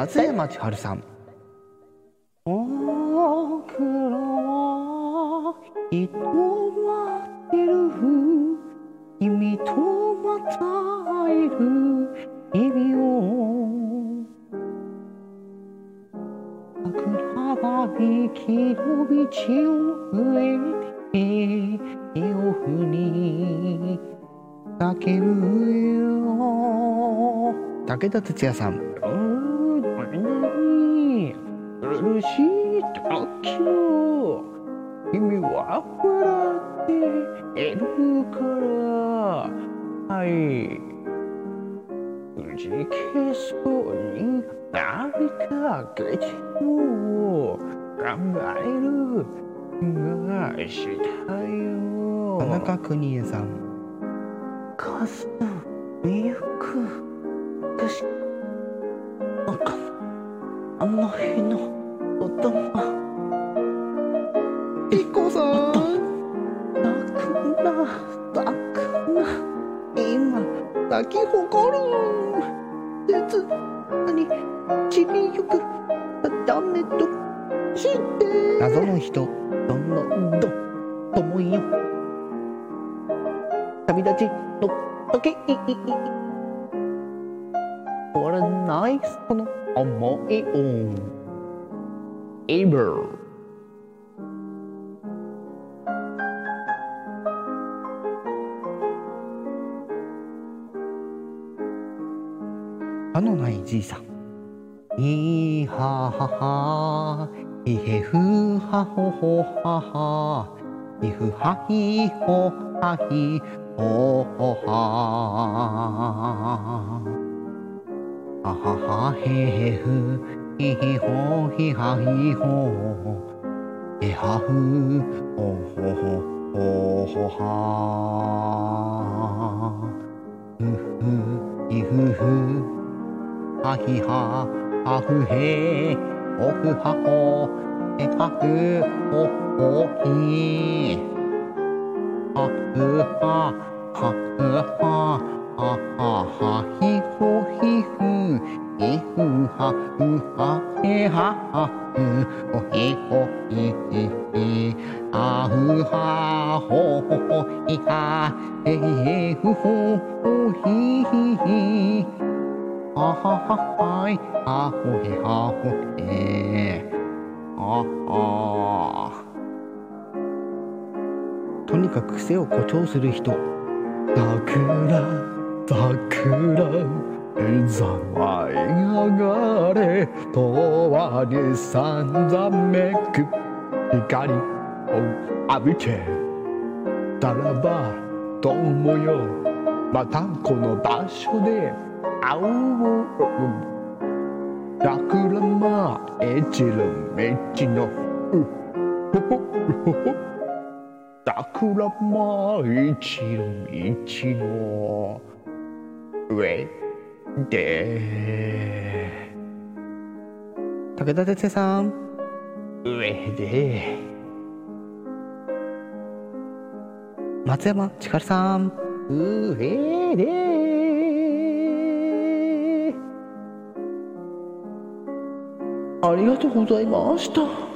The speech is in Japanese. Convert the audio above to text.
松山千春さん。僕らは人待ってる君とまた会える。日々をの道を上で手を振り叫ぶよ武田鉄矢さん。苦しい時を君は笑っているからはいくじけそうになりかけても考える。がしたよ田中邦衛さんかすみゆく私なんかあの日の音がピコさん。泣くな。泣くな。今咲き誇る。切に散りゆく。ダメと。して謎の人。どんどん思いよ。旅立ちの時終わらないその思いを ever 歯のないじいさん。いははは。いへふはほほはは。いふはひほはひほほは。はははへへふひひほひはひほ。へはふほほほほほは。ふふいふふ。はひははふへ。ほふはほへはふほほひはふははふははははひほひふひふはふはへははふほへほひひひはふはほほほひはへへふほほひひひ。ははははい。はほへはほへ。ああとにかく癖を誇張する人。桜桜ざわい上がれとわにさんざめく。光を浴びてたらばどうもよまたこの場所で。会おう桜まえちる道のうほほほほ桜まえちる道の上で。武田鉄矢さん。上で。松山千春さん。上でありがとうございました。